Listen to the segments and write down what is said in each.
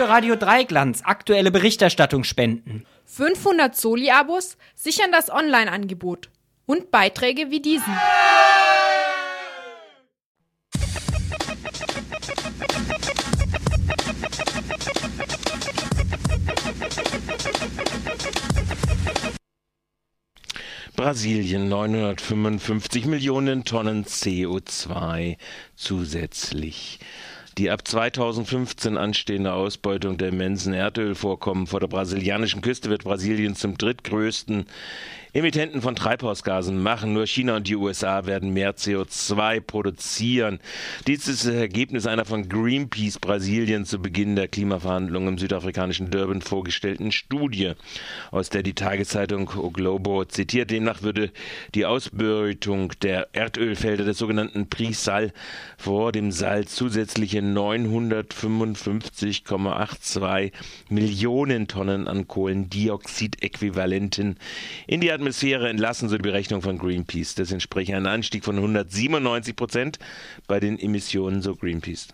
für Radio Dreiglanz aktuelle Berichterstattung spenden. 500 Soli-Abos sichern das Online-Angebot und Beiträge wie diesen. Brasilien 955 Millionen Tonnen CO2 zusätzlich. Die ab 2015 anstehende Ausbeutung der immensen Erdölvorkommen vor der brasilianischen Küste wird Brasilien zum drittgrößten Emittenten von Treibhausgasen machen. Nur China und die USA werden mehr CO2 produzieren. Dies ist das Ergebnis einer von Greenpeace Brasilien zu Beginn der Klimaverhandlungen im südafrikanischen Durban vorgestellten Studie, aus der die Tageszeitung O Globo zitiert. Demnach würde die Ausbeutung der Erdölfelder des sogenannten Prisal vor dem Salz zusätzliche 955,82 Millionen Tonnen an Kohlendioxidäquivalenten in die Atmosphäre entlassen, so die Berechnung von Greenpeace. Das entspricht einem Anstieg von 197 Prozent bei den Emissionen, so Greenpeace.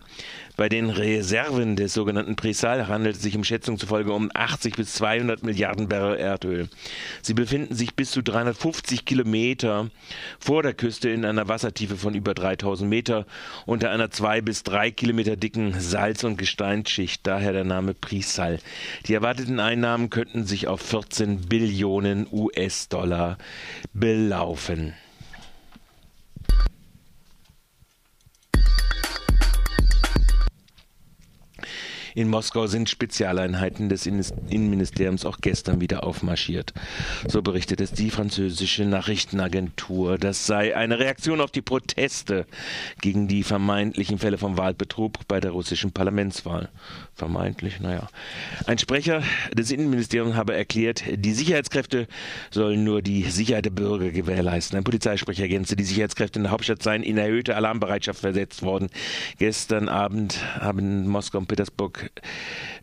Bei den Reserven des sogenannten Presal handelt es sich um Schätzungen zufolge um 80 bis 200 Milliarden Barrel Erdöl. Sie befinden sich bis zu 350 Kilometer vor der Küste in einer Wassertiefe von über 3000 Meter unter einer zwei bis drei Kilometer dicken Salz- und Gesteinsschicht. Daher der Name Prisal. Die erwarteten Einnahmen könnten sich auf 14 Billionen US-Dollar belaufen. In Moskau sind Spezialeinheiten des Innenministeriums auch gestern wieder aufmarschiert. So berichtet es die französische Nachrichtenagentur. Das sei eine Reaktion auf die Proteste gegen die vermeintlichen Fälle von Wahlbetrug bei der russischen Parlamentswahl. Vermeintlich, naja. Ein Sprecher des Innenministeriums habe erklärt, die Sicherheitskräfte sollen nur die Sicherheit der Bürger gewährleisten. Ein Polizeisprecher ergänzte, die Sicherheitskräfte in der Hauptstadt seien in erhöhte Alarmbereitschaft versetzt worden. Gestern Abend haben Moskau und Petersburg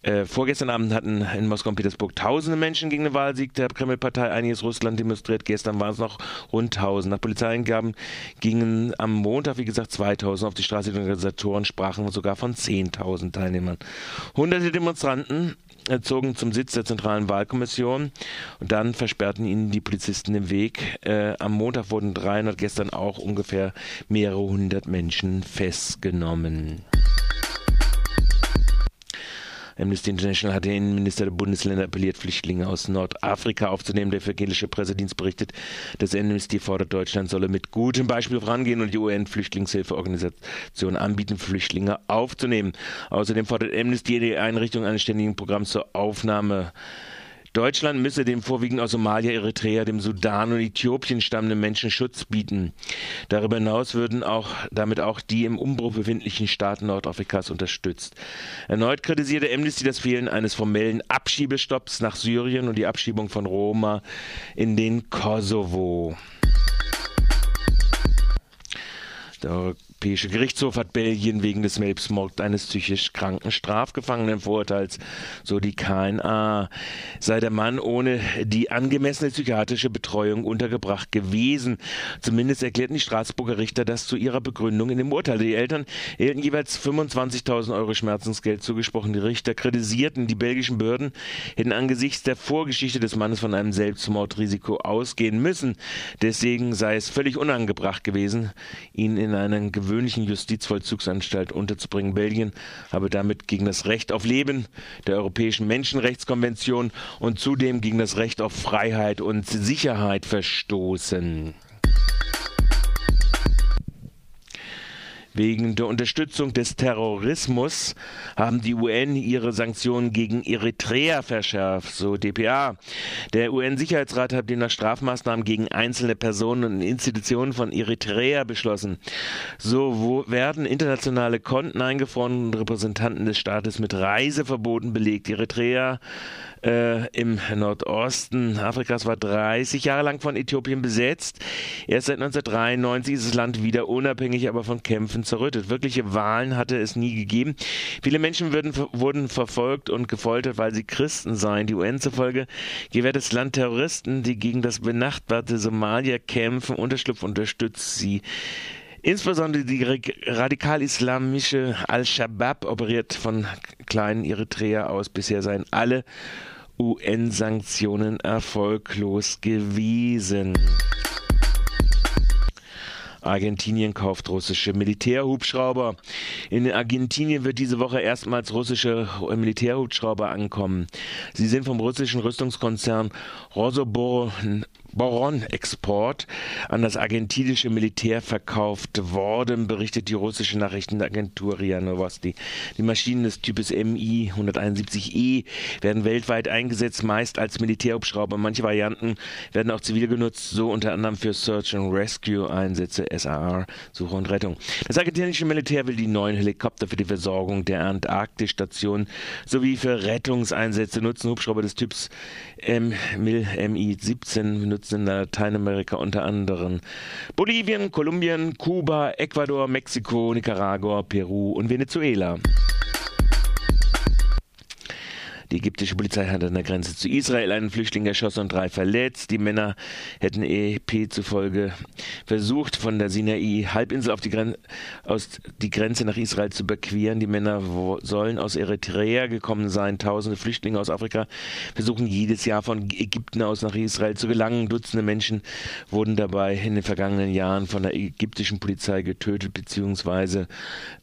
äh, vorgestern Abend hatten in Moskau und Petersburg tausende Menschen gegen den Wahlsieg der Kreml-Partei einiges Russland demonstriert. Gestern waren es noch rund 1000. Nach Polizeieingaben gingen am Montag, wie gesagt, 2000 auf die Straße. Die Organisatoren sprachen sogar von 10.000 Teilnehmern. Hunderte Demonstranten zogen zum Sitz der Zentralen Wahlkommission und dann versperrten ihnen die Polizisten den Weg. Äh, am Montag wurden 300, gestern auch ungefähr mehrere hundert Menschen festgenommen. Amnesty International hat den Innenminister der Bundesländer appelliert, Flüchtlinge aus Nordafrika aufzunehmen. Der evangelische Präsident berichtet, dass Amnesty fordert, Deutschland solle mit gutem Beispiel vorangehen und die UN-Flüchtlingshilfeorganisation anbieten, Flüchtlinge aufzunehmen. Außerdem fordert Amnesty die Einrichtung eines ständigen Programms zur Aufnahme Deutschland müsse dem vorwiegend aus Somalia, Eritrea, dem Sudan und Äthiopien stammenden Menschen Schutz bieten. Darüber hinaus würden auch damit auch die im Umbruch befindlichen Staaten Nordafrikas unterstützt. Erneut kritisierte Amnesty das Fehlen eines formellen Abschiebestopps nach Syrien und die Abschiebung von Roma in den Kosovo. Der Europäische Gerichtshof hat Belgien wegen des Selbstmords eines psychisch kranken Strafgefangenen verurteilt. So die KNA. Sei der Mann ohne die angemessene psychiatrische Betreuung untergebracht gewesen. Zumindest erklärten die Straßburger Richter das zu ihrer Begründung in dem Urteil. Die Eltern erhielten jeweils 25.000 Euro Schmerzensgeld zugesprochen. Die Richter kritisierten, die belgischen Behörden hätten angesichts der Vorgeschichte des Mannes von einem Selbstmordrisiko ausgehen müssen. Deswegen sei es völlig unangebracht gewesen, ihn in einen gewöhnlichen Justizvollzugsanstalt unterzubringen. Belgien habe damit gegen das Recht auf Leben der Europäischen Menschenrechtskonvention und zudem gegen das Recht auf Freiheit und Sicherheit verstoßen. Wegen der Unterstützung des Terrorismus haben die UN ihre Sanktionen gegen Eritrea verschärft, so DPA. Der UN-Sicherheitsrat hat demnach Strafmaßnahmen gegen einzelne Personen und Institutionen von Eritrea beschlossen. So werden internationale Konten eingefroren und Repräsentanten des Staates mit Reiseverboten belegt. Eritrea äh, im Nordosten Afrikas war 30 Jahre lang von Äthiopien besetzt. Erst seit 1993 ist das Land wieder unabhängig, aber von Kämpfen zerrüttet. Wirkliche Wahlen hatte es nie gegeben. Viele Menschen würden, wurden verfolgt und gefoltert, weil sie Christen seien. Die UN zufolge gewährt das Land Terroristen, die gegen das benachbarte Somalia kämpfen. Unterschlupf unterstützt sie Insbesondere die radikal-islamische Al-Shabaab operiert von kleinen Eritrea aus. Bisher seien alle UN-Sanktionen erfolglos gewesen. Argentinien kauft russische Militärhubschrauber. In Argentinien wird diese Woche erstmals russische Militärhubschrauber ankommen. Sie sind vom russischen Rüstungskonzern Rosoboron Boron-Export an das argentinische Militär verkauft worden, berichtet die russische Nachrichtenagentur RIA Novosti. Die Maschinen des Types Mi 171E werden weltweit eingesetzt, meist als Militärhubschrauber. Manche Varianten werden auch zivil genutzt, so unter anderem für Search and Rescue Einsätze, SAR, Suche und Rettung. Das argentinische Militär will die neuen Helikopter für die Versorgung der Antarktisstation sowie für Rettungseinsätze nutzen. Hubschrauber des Typs Mi-17 benutzen Sitz in Lateinamerika unter anderem Bolivien, Kolumbien, Kuba, Ecuador, Mexiko, Nicaragua, Peru und Venezuela. Die ägyptische Polizei hat an der Grenze zu Israel einen Flüchtling erschossen und drei verletzt. Die Männer hätten EP zufolge versucht, von der Sinai-Halbinsel auf die, Gren aus die Grenze nach Israel zu überqueren. Die Männer sollen aus Eritrea gekommen sein. Tausende Flüchtlinge aus Afrika versuchen jedes Jahr von Ägypten aus nach Israel zu gelangen. Dutzende Menschen wurden dabei in den vergangenen Jahren von der ägyptischen Polizei getötet bzw.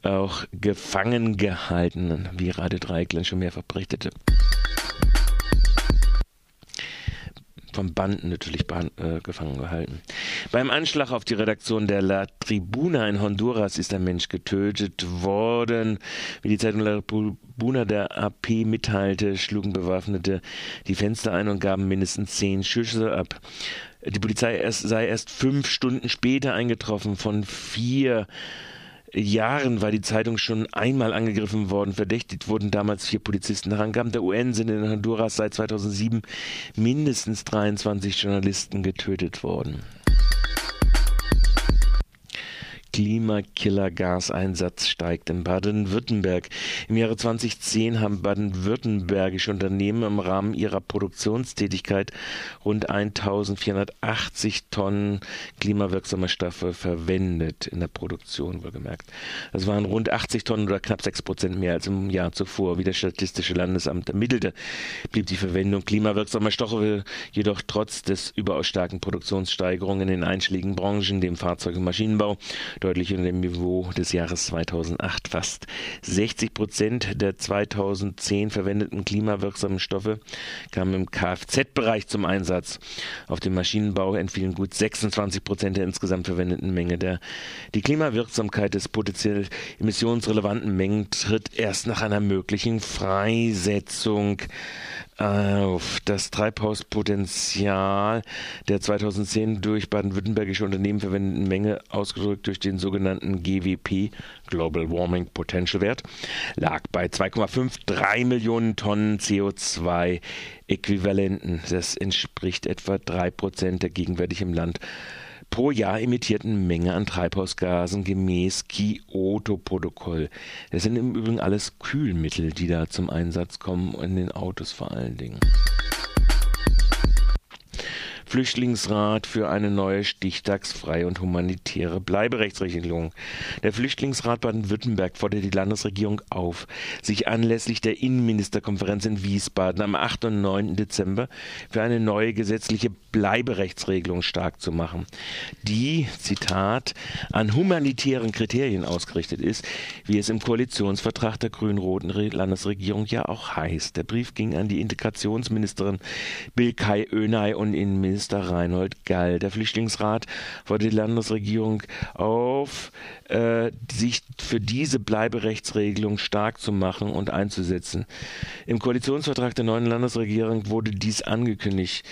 auch gefangen gehalten, wie Radio Dreieckland schon mehrfach berichtete. Von Banden natürlich äh, gefangen gehalten. Beim Anschlag auf die Redaktion der La Tribuna in Honduras ist ein Mensch getötet worden. Wie die Zeitung La Tribuna der AP mitteilte, schlugen Bewaffnete die Fenster ein und gaben mindestens zehn Schüsse ab. Die Polizei erst, sei erst fünf Stunden später eingetroffen von vier Jahren war die Zeitung schon einmal angegriffen worden. Verdächtigt wurden damals vier Polizisten. Nach Angaben der UN sind in Honduras seit 2007 mindestens 23 Journalisten getötet worden. Klimakiller-Gaseinsatz steigt in Baden-Württemberg. Im Jahre 2010 haben baden-württembergische Unternehmen im Rahmen ihrer Produktionstätigkeit rund 1480 Tonnen klimawirksamer Stoffe verwendet in der Produktion, wohlgemerkt. Das waren rund 80 Tonnen oder knapp 6 Prozent mehr als im Jahr zuvor. Wie das Statistische Landesamt ermittelte, blieb die Verwendung klimawirksamer Stoffe jedoch trotz des überaus starken Produktionssteigerungen in den einschlägigen Branchen, dem Fahrzeug- und Maschinenbau, deutlich unter dem Niveau des Jahres 2008. Fast 60 Prozent der 2010 verwendeten klimawirksamen Stoffe kamen im Kfz-Bereich zum Einsatz. Auf dem Maschinenbau entfielen gut 26 Prozent der insgesamt verwendeten Menge. Der, die Klimawirksamkeit des potenziell emissionsrelevanten Mengen tritt erst nach einer möglichen Freisetzung auf das Treibhauspotenzial der 2010 durch baden-württembergische Unternehmen verwendeten Menge, ausgedrückt durch den sogenannten GWP, Global Warming Potential Wert, lag bei 2,53 Millionen Tonnen CO2-Äquivalenten. Das entspricht etwa drei Prozent der gegenwärtig im Land pro Jahr emittierten Menge an Treibhausgasen gemäß Kyoto-Protokoll. Das sind im Übrigen alles Kühlmittel, die da zum Einsatz kommen, in den Autos vor allen Dingen. Flüchtlingsrat für eine neue stichtagsfreie und humanitäre Bleiberechtsregelung. Der Flüchtlingsrat Baden-Württemberg fordert die Landesregierung auf, sich anlässlich der Innenministerkonferenz in Wiesbaden am 8. und 9. Dezember für eine neue gesetzliche Bleiberechtsregelung stark zu machen, die, Zitat, an humanitären Kriterien ausgerichtet ist, wie es im Koalitionsvertrag der grün-roten Landesregierung ja auch heißt. Der Brief ging an die Integrationsministerin Bilkay Önay und Innenminister Innenminister Reinhold Gall. Der Flüchtlingsrat fordert die Landesregierung auf, äh, sich für diese Bleiberechtsregelung stark zu machen und einzusetzen. Im Koalitionsvertrag der neuen Landesregierung wurde dies angekündigt.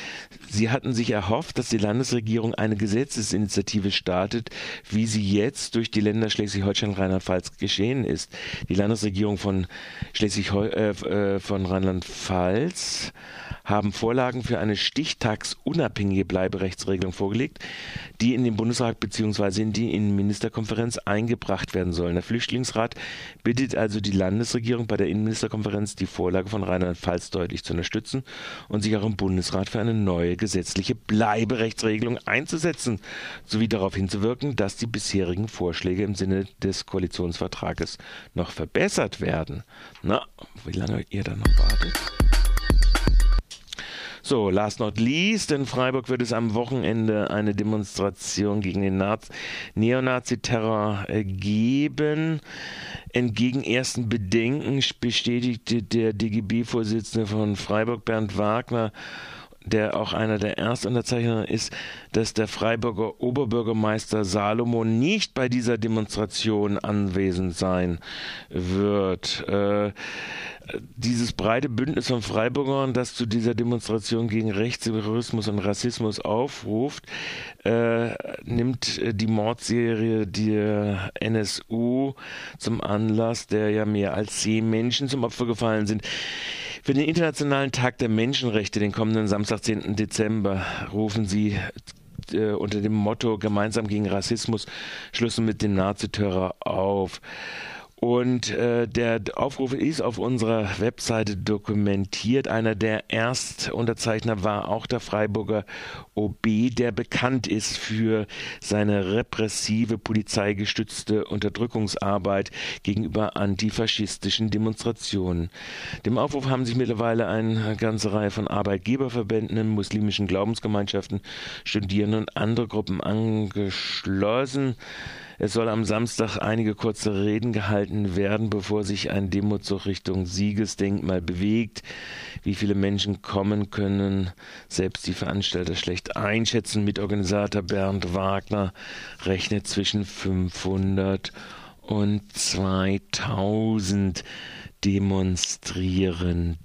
Sie hatten sich erhofft, dass die Landesregierung eine Gesetzesinitiative startet, wie sie jetzt durch die Länder Schleswig-Holstein Rheinland-Pfalz geschehen ist. Die Landesregierung von Schleswig äh, äh, von Rheinland-Pfalz haben Vorlagen für eine stichtagsunabhängige unabhängige Bleiberechtsregelung vorgelegt, die in den Bundesrat bzw. in die Innenministerkonferenz eingebracht werden soll. Der Flüchtlingsrat bittet also die Landesregierung bei der Innenministerkonferenz die Vorlage von Rheinland-Pfalz deutlich zu unterstützen und sich auch im Bundesrat für eine neue gesetzliche Bleiberechtsregelung einzusetzen, sowie darauf hinzuwirken, dass die bisherigen Vorschläge im Sinne des Koalitionsvertrages noch verbessert werden. Na, wie lange ihr da noch wartet? So, last not least, in Freiburg wird es am Wochenende eine Demonstration gegen den Neonazi-Terror äh, geben. Entgegen ersten Bedenken bestätigte der DGB-Vorsitzende von Freiburg, Bernd Wagner, der auch einer der Erstunterzeichner ist, dass der Freiburger Oberbürgermeister Salomo nicht bei dieser Demonstration anwesend sein wird. Äh, dieses breite Bündnis von Freiburgern, das zu dieser Demonstration gegen Rechtsterrorismus und Rassismus aufruft, äh, nimmt die Mordserie der NSU zum Anlass, der ja mehr als zehn Menschen zum Opfer gefallen sind. Für den Internationalen Tag der Menschenrechte, den kommenden Samstag, 10. Dezember, rufen sie äh, unter dem Motto Gemeinsam gegen Rassismus Schlüssel mit dem Naziterror auf. Und äh, der Aufruf ist auf unserer Webseite dokumentiert. Einer der Erstunterzeichner war auch der Freiburger OB, der bekannt ist für seine repressive, polizeigestützte Unterdrückungsarbeit gegenüber antifaschistischen Demonstrationen. Dem Aufruf haben sich mittlerweile eine ganze Reihe von Arbeitgeberverbänden, muslimischen Glaubensgemeinschaften, Studierenden und andere Gruppen angeschlossen. Es soll am Samstag einige kurze Reden gehalten werden, bevor sich ein Demozug Richtung Siegesdenkmal bewegt. Wie viele Menschen kommen können, selbst die Veranstalter schlecht einschätzen. Mitorganisator Bernd Wagner rechnet zwischen 500 und 2000 Demonstrierenden.